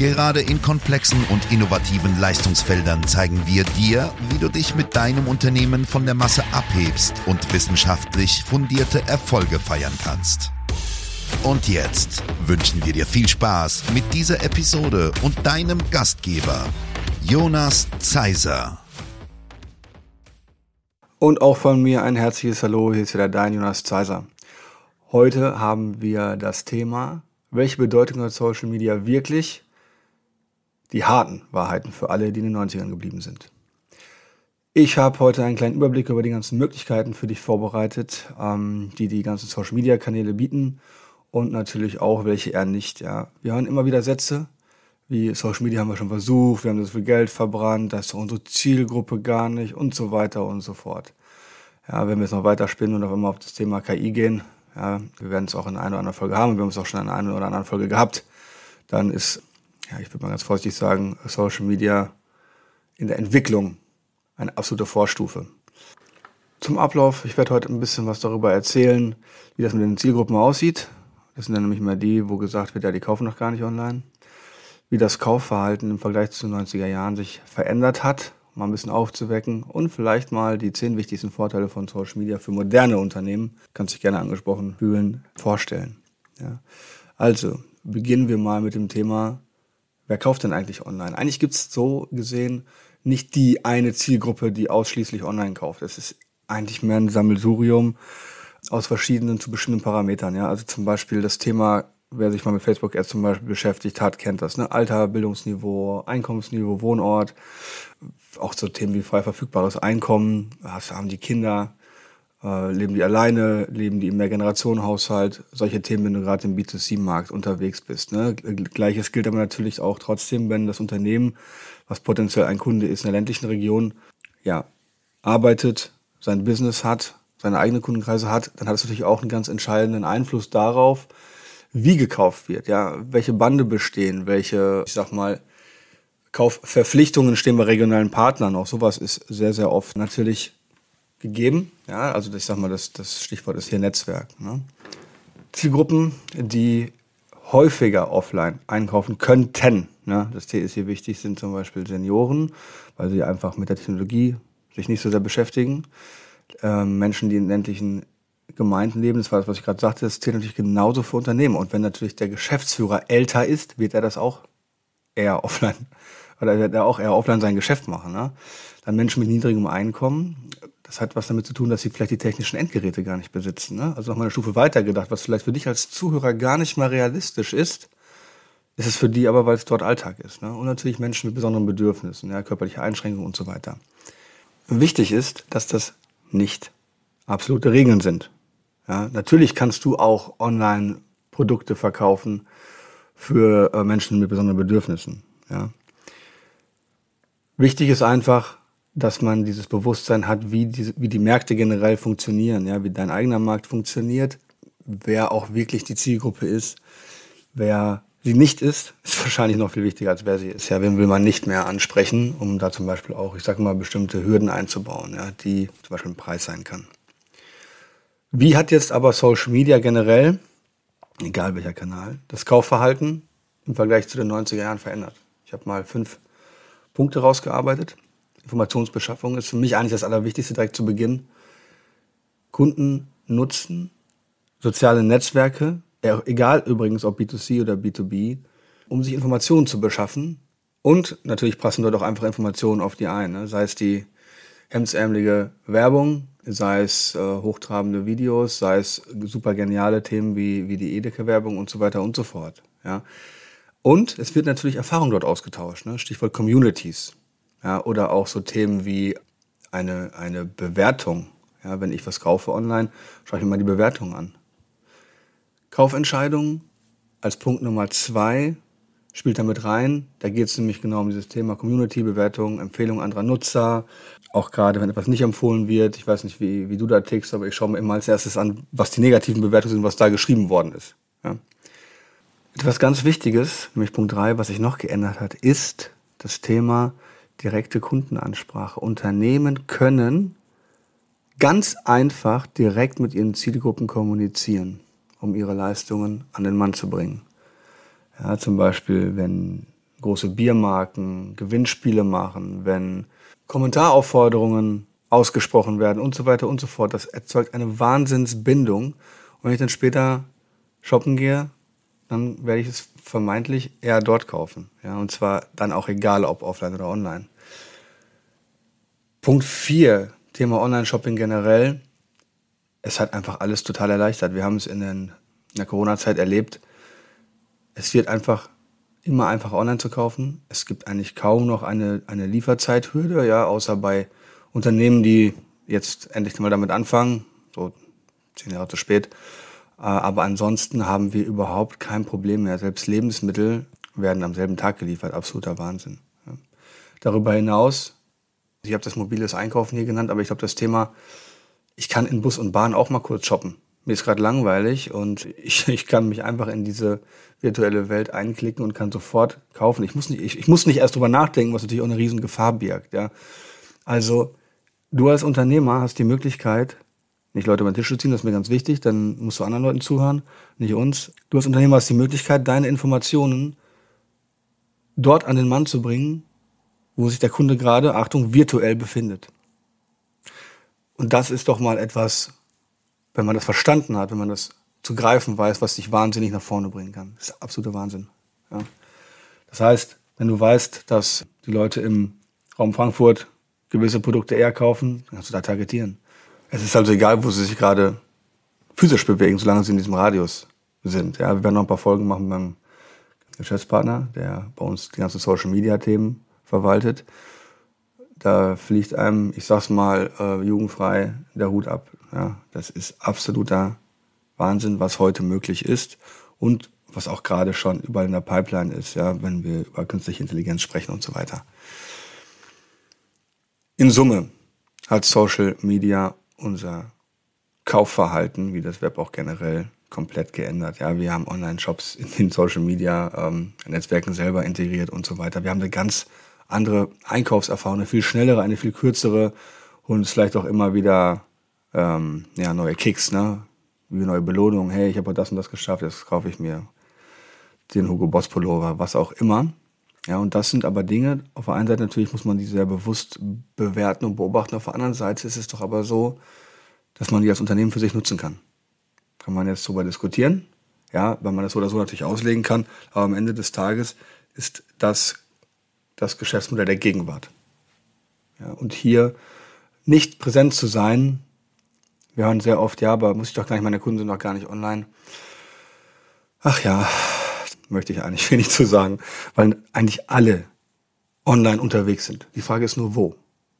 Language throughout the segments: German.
Gerade in komplexen und innovativen Leistungsfeldern zeigen wir dir, wie du dich mit deinem Unternehmen von der Masse abhebst und wissenschaftlich fundierte Erfolge feiern kannst. Und jetzt wünschen wir dir viel Spaß mit dieser Episode und deinem Gastgeber, Jonas Zeiser. Und auch von mir ein herzliches Hallo, hier ist wieder dein Jonas Zeiser. Heute haben wir das Thema, welche Bedeutung hat Social Media wirklich? Die harten Wahrheiten für alle, die in den 90ern geblieben sind. Ich habe heute einen kleinen Überblick über die ganzen Möglichkeiten für dich vorbereitet, ähm, die die ganzen Social Media Kanäle bieten und natürlich auch welche eher nicht. Ja. Wir hören immer wieder Sätze wie Social Media haben wir schon versucht, wir haben das viel Geld verbrannt, das ist unsere Zielgruppe gar nicht und so weiter und so fort. Ja, wenn wir jetzt noch weiter spinnen und auf einmal auf das Thema KI gehen, ja, wir werden es auch in einer oder anderen Folge haben, wir haben es auch schon in einer oder anderen Folge gehabt, dann ist, ja, ich würde mal ganz vorsichtig sagen, Social Media in der Entwicklung eine absolute Vorstufe. Zum Ablauf, ich werde heute ein bisschen was darüber erzählen, wie das mit den Zielgruppen aussieht. Das sind dann nämlich immer die, wo gesagt wird, ja, die kaufen noch gar nicht online wie das Kaufverhalten im Vergleich zu den 90er Jahren sich verändert hat, mal ein bisschen aufzuwecken und vielleicht mal die zehn wichtigsten Vorteile von Social Media für moderne Unternehmen, kann sich gerne angesprochen fühlen, vorstellen. Ja. Also, beginnen wir mal mit dem Thema, wer kauft denn eigentlich online? Eigentlich gibt es so gesehen nicht die eine Zielgruppe, die ausschließlich online kauft. Es ist eigentlich mehr ein Sammelsurium aus verschiedenen zu bestimmten Parametern. Ja. Also zum Beispiel das Thema wer sich mal mit Facebook Ads zum Beispiel beschäftigt hat, kennt das. Ne? Alter, Bildungsniveau, Einkommensniveau, Wohnort, auch so Themen wie frei verfügbares Einkommen, was haben die Kinder, äh, leben die alleine, leben die im Mehrgenerationenhaushalt, solche Themen, wenn du gerade im B2C-Markt unterwegs bist. Ne? Gleiches gilt aber natürlich auch trotzdem, wenn das Unternehmen, was potenziell ein Kunde ist in der ländlichen Region, ja, arbeitet, sein Business hat, seine eigenen Kundenkreise hat, dann hat es natürlich auch einen ganz entscheidenden Einfluss darauf, wie gekauft wird, ja, welche Bande bestehen, welche, ich sag mal, Kaufverpflichtungen stehen bei regionalen Partnern. Auch sowas ist sehr, sehr oft natürlich gegeben. Ja, also ich sag mal, das, das Stichwort ist hier Netzwerk. Ne? Zielgruppen, die häufiger offline einkaufen könnten, ne? das T ist hier wichtig, sind zum Beispiel Senioren, weil sie einfach mit der Technologie sich nicht so sehr beschäftigen. Ähm, Menschen, die in ländlichen Gemeinden leben, das war das, was ich gerade sagte, das zählt natürlich genauso für Unternehmen. Und wenn natürlich der Geschäftsführer älter ist, wird er das auch eher offline, oder wird er auch eher offline sein Geschäft machen. Ne? Dann Menschen mit niedrigem Einkommen, das hat was damit zu tun, dass sie vielleicht die technischen Endgeräte gar nicht besitzen. Ne? Also nochmal eine Stufe weiter gedacht, was vielleicht für dich als Zuhörer gar nicht mal realistisch ist, ist es für die aber, weil es dort Alltag ist. Ne? Und natürlich Menschen mit besonderen Bedürfnissen, ja, körperliche Einschränkungen und so weiter. Wichtig ist, dass das nicht absolute Regeln sind. Ja, natürlich kannst du auch online Produkte verkaufen für äh, Menschen mit besonderen Bedürfnissen. Ja. Wichtig ist einfach, dass man dieses Bewusstsein hat, wie die, wie die Märkte generell funktionieren, ja, wie dein eigener Markt funktioniert, wer auch wirklich die Zielgruppe ist, wer sie nicht ist, ist wahrscheinlich noch viel wichtiger, als wer sie ist. Ja, wen will man nicht mehr ansprechen, um da zum Beispiel auch, ich sage mal, bestimmte Hürden einzubauen, ja, die zum Beispiel ein Preis sein kann. Wie hat jetzt aber Social Media generell, egal welcher Kanal, das Kaufverhalten im Vergleich zu den 90er Jahren verändert? Ich habe mal fünf Punkte rausgearbeitet. Informationsbeschaffung ist für mich eigentlich das Allerwichtigste direkt zu Beginn. Kunden nutzen soziale Netzwerke, egal übrigens ob B2C oder B2B, um sich Informationen zu beschaffen. Und natürlich passen dort auch einfach Informationen auf die ein. Ne? Sei es die hemdsärmelige Werbung, sei es äh, hochtrabende Videos, sei es super geniale Themen wie, wie die Edeka-Werbung und so weiter und so fort. Ja. Und es wird natürlich Erfahrung dort ausgetauscht, ne? Stichwort Communities. Ja, oder auch so Themen wie eine, eine Bewertung. Ja, wenn ich was kaufe online, schaue ich mir mal die Bewertung an. Kaufentscheidungen als Punkt Nummer zwei spielt damit rein. Da geht es nämlich genau um dieses Thema Community-Bewertung, Empfehlung anderer Nutzer. Auch gerade, wenn etwas nicht empfohlen wird. Ich weiß nicht, wie, wie du da tickst, aber ich schaue mir immer als erstes an, was die negativen Bewertungen sind, was da geschrieben worden ist. Ja. Etwas ganz Wichtiges, nämlich Punkt 3, was sich noch geändert hat, ist das Thema direkte Kundenansprache. Unternehmen können ganz einfach direkt mit ihren Zielgruppen kommunizieren, um ihre Leistungen an den Mann zu bringen. Ja, zum Beispiel, wenn große Biermarken Gewinnspiele machen, wenn Kommentaraufforderungen ausgesprochen werden und so weiter und so fort. Das erzeugt eine Wahnsinnsbindung. Und wenn ich dann später shoppen gehe, dann werde ich es vermeintlich eher dort kaufen. Ja, und zwar dann auch egal, ob offline oder online. Punkt 4, Thema Online-Shopping generell. Es hat einfach alles total erleichtert. Wir haben es in, den, in der Corona-Zeit erlebt. Es wird einfach immer einfacher online zu kaufen. Es gibt eigentlich kaum noch eine, eine Lieferzeithürde, ja, außer bei Unternehmen, die jetzt endlich mal damit anfangen, so zehn Jahre zu spät. Äh, aber ansonsten haben wir überhaupt kein Problem mehr. Selbst Lebensmittel werden am selben Tag geliefert. Absoluter Wahnsinn. Darüber hinaus, ich habe das mobiles Einkaufen hier genannt, aber ich glaube, das Thema, ich kann in Bus und Bahn auch mal kurz shoppen. Mir ist gerade langweilig und ich, ich kann mich einfach in diese virtuelle Welt einklicken und kann sofort kaufen. Ich muss nicht, ich, ich muss nicht erst drüber nachdenken, was natürlich auch eine riesen Gefahr birgt. Ja. Also du als Unternehmer hast die Möglichkeit, nicht Leute über den Tisch zu ziehen, das ist mir ganz wichtig, dann musst du anderen Leuten zuhören, nicht uns. Du als Unternehmer hast die Möglichkeit, deine Informationen dort an den Mann zu bringen, wo sich der Kunde gerade, Achtung, virtuell befindet. Und das ist doch mal etwas, wenn man das verstanden hat, wenn man das zu greifen weiß, was dich wahnsinnig nach vorne bringen kann. Das ist absoluter Wahnsinn. Ja. Das heißt, wenn du weißt, dass die Leute im Raum Frankfurt gewisse Produkte eher kaufen, dann kannst du da targetieren. Es ist also egal, wo sie sich gerade physisch bewegen, solange sie in diesem Radius sind. Ja, wir werden noch ein paar Folgen machen beim Geschäftspartner, der bei uns die ganzen Social Media Themen verwaltet. Da fliegt einem, ich sag's mal, äh, jugendfrei der Hut ab. Ja, das ist absoluter Wahnsinn, was heute möglich ist und was auch gerade schon überall in der Pipeline ist, ja, wenn wir über künstliche Intelligenz sprechen und so weiter. In Summe hat Social Media unser Kaufverhalten, wie das Web auch generell, komplett geändert. Ja, wir haben Online-Shops in den Social Media ähm, selber integriert und so weiter. Wir haben eine ganz andere Einkaufserfahrung, eine viel schnellere, eine viel kürzere und vielleicht auch immer wieder ähm, ja, neue Kicks, ne? Wie neue Belohnung. Hey, ich habe das und das geschafft, jetzt kaufe ich mir den Hugo Boss Pullover, was auch immer. Ja, und das sind aber Dinge, auf der einen Seite natürlich muss man die sehr bewusst bewerten und beobachten, auf der anderen Seite ist es doch aber so, dass man die als Unternehmen für sich nutzen kann. Kann man jetzt darüber diskutieren, ja, weil man das so oder so natürlich auslegen kann, aber am Ende des Tages ist das das Geschäftsmodell der Gegenwart. Ja, und hier nicht präsent zu sein, wir hören sehr oft, ja, aber muss ich doch gar nicht, meine Kunden sind doch gar nicht online. Ach ja, möchte ich eigentlich wenig zu sagen, weil eigentlich alle online unterwegs sind. Die Frage ist nur, wo.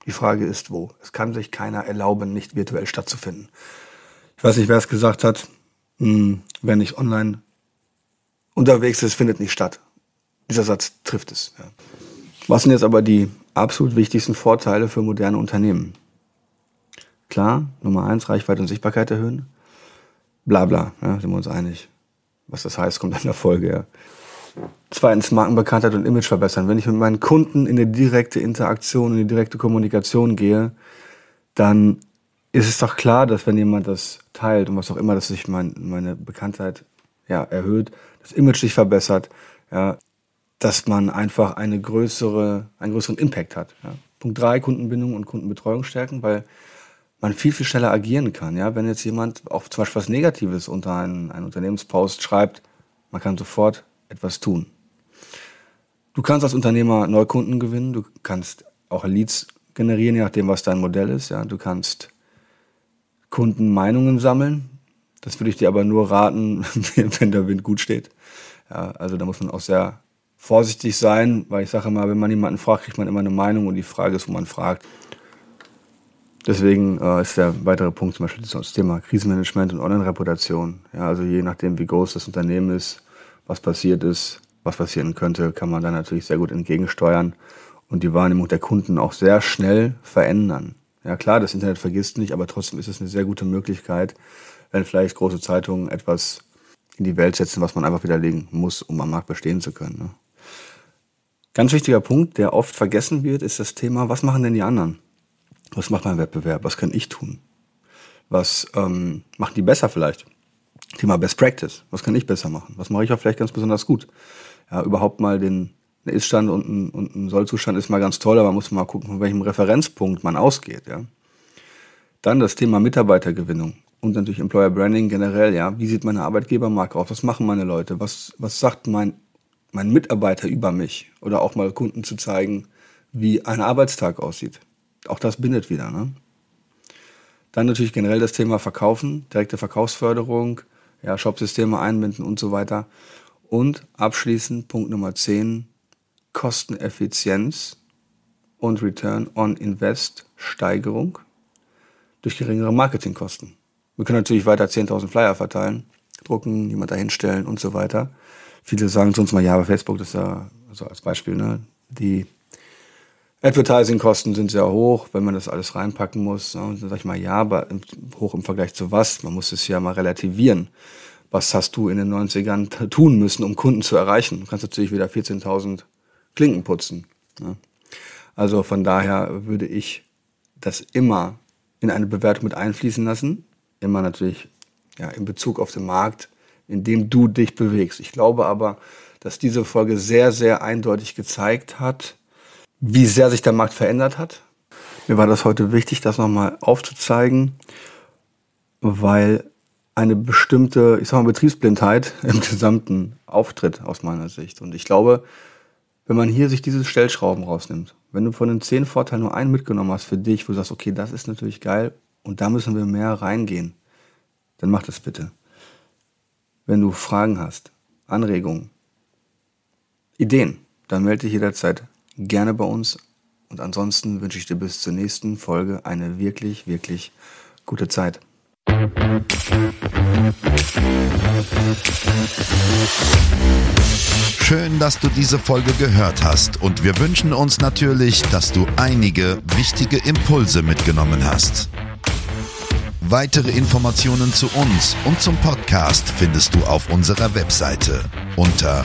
Die Frage ist, wo. Es kann sich keiner erlauben, nicht virtuell stattzufinden. Ich weiß nicht, wer es gesagt hat. Hm, wer nicht online unterwegs ist, findet nicht statt. Dieser Satz trifft es. Ja. Was sind jetzt aber die absolut wichtigsten Vorteile für moderne Unternehmen? Klar, Nummer eins, Reichweite und Sichtbarkeit erhöhen. Bla bla, ja, sind wir uns einig. Was das heißt, kommt in der Folge. Ja. Zweitens, Markenbekanntheit und Image verbessern. Wenn ich mit meinen Kunden in eine direkte Interaktion, in eine direkte Kommunikation gehe, dann ist es doch klar, dass wenn jemand das teilt und was auch immer, dass sich mein, meine Bekanntheit ja, erhöht, das Image sich verbessert, ja, dass man einfach eine größere, einen größeren Impact hat. Ja. Punkt drei, Kundenbindung und Kundenbetreuung stärken, weil man viel, viel schneller agieren kann. Ja? Wenn jetzt jemand auch zum Beispiel was Negatives unter einen, einen Unternehmenspost schreibt, man kann sofort etwas tun. Du kannst als Unternehmer Neukunden gewinnen, du kannst auch Leads generieren, je nachdem, was dein Modell ist. Ja? Du kannst Kundenmeinungen sammeln. Das würde ich dir aber nur raten, wenn der Wind gut steht. Ja, also da muss man auch sehr vorsichtig sein, weil ich sage immer, wenn man jemanden fragt, kriegt man immer eine Meinung und die Frage ist, wo man fragt. Deswegen äh, ist der weitere Punkt zum Beispiel das Thema Krisenmanagement und Online-Reputation. Ja, also je nachdem, wie groß das Unternehmen ist, was passiert ist, was passieren könnte, kann man dann natürlich sehr gut entgegensteuern und die Wahrnehmung der Kunden auch sehr schnell verändern. Ja klar, das Internet vergisst nicht, aber trotzdem ist es eine sehr gute Möglichkeit, wenn vielleicht große Zeitungen etwas in die Welt setzen, was man einfach widerlegen muss, um am Markt bestehen zu können. Ne? Ganz wichtiger Punkt, der oft vergessen wird, ist das Thema, was machen denn die anderen? Was macht mein Wettbewerb? Was kann ich tun? Was ähm, machen die besser vielleicht? Thema Best Practice. Was kann ich besser machen? Was mache ich auch vielleicht ganz besonders gut? Ja, überhaupt mal den Ist-Stand und ein, und ein Sollzustand ist mal ganz toll, aber man muss mal gucken, von welchem Referenzpunkt man ausgeht. Ja. Dann das Thema Mitarbeitergewinnung und natürlich Employer Branding generell. Ja, wie sieht meine Arbeitgebermarke aus? Was machen meine Leute? Was, was sagt mein, mein Mitarbeiter über mich? Oder auch mal Kunden zu zeigen, wie ein Arbeitstag aussieht. Auch das bindet wieder. Ne? Dann natürlich generell das Thema Verkaufen, direkte Verkaufsförderung, ja, Shopsysteme einbinden und so weiter. Und abschließend Punkt Nummer 10, Kosteneffizienz und Return on Invest Steigerung durch geringere Marketingkosten. Wir können natürlich weiter 10.000 Flyer verteilen, drucken, jemand dahinstellen und so weiter. Viele sagen sonst mal, ja, aber Facebook, das ist ja, also als Beispiel, ne, die Advertising-Kosten sind sehr hoch, wenn man das alles reinpacken muss. Ne, dann sage ich mal, ja, aber hoch im Vergleich zu was? Man muss es ja mal relativieren. Was hast du in den 90ern tun müssen, um Kunden zu erreichen? Du kannst natürlich wieder 14.000 Klinken putzen. Ne? Also von daher würde ich das immer in eine Bewertung mit einfließen lassen. Immer natürlich ja, in Bezug auf den Markt, in dem du dich bewegst. Ich glaube aber, dass diese Folge sehr, sehr eindeutig gezeigt hat, wie sehr sich der Markt verändert hat. Mir war das heute wichtig, das nochmal aufzuzeigen, weil eine bestimmte, ich sag mal, Betriebsblindheit im gesamten Auftritt aus meiner Sicht. Und ich glaube, wenn man hier sich diese Stellschrauben rausnimmt, wenn du von den zehn Vorteilen nur einen mitgenommen hast für dich, wo du sagst, okay, das ist natürlich geil und da müssen wir mehr reingehen, dann mach das bitte. Wenn du Fragen hast, Anregungen, Ideen, dann melde dich jederzeit gerne bei uns. Und ansonsten wünsche ich dir bis zur nächsten Folge eine wirklich, wirklich gute Zeit. Schön, dass du diese Folge gehört hast und wir wünschen uns natürlich, dass du einige wichtige Impulse mitgenommen hast. Weitere Informationen zu uns und zum Podcast findest du auf unserer Webseite unter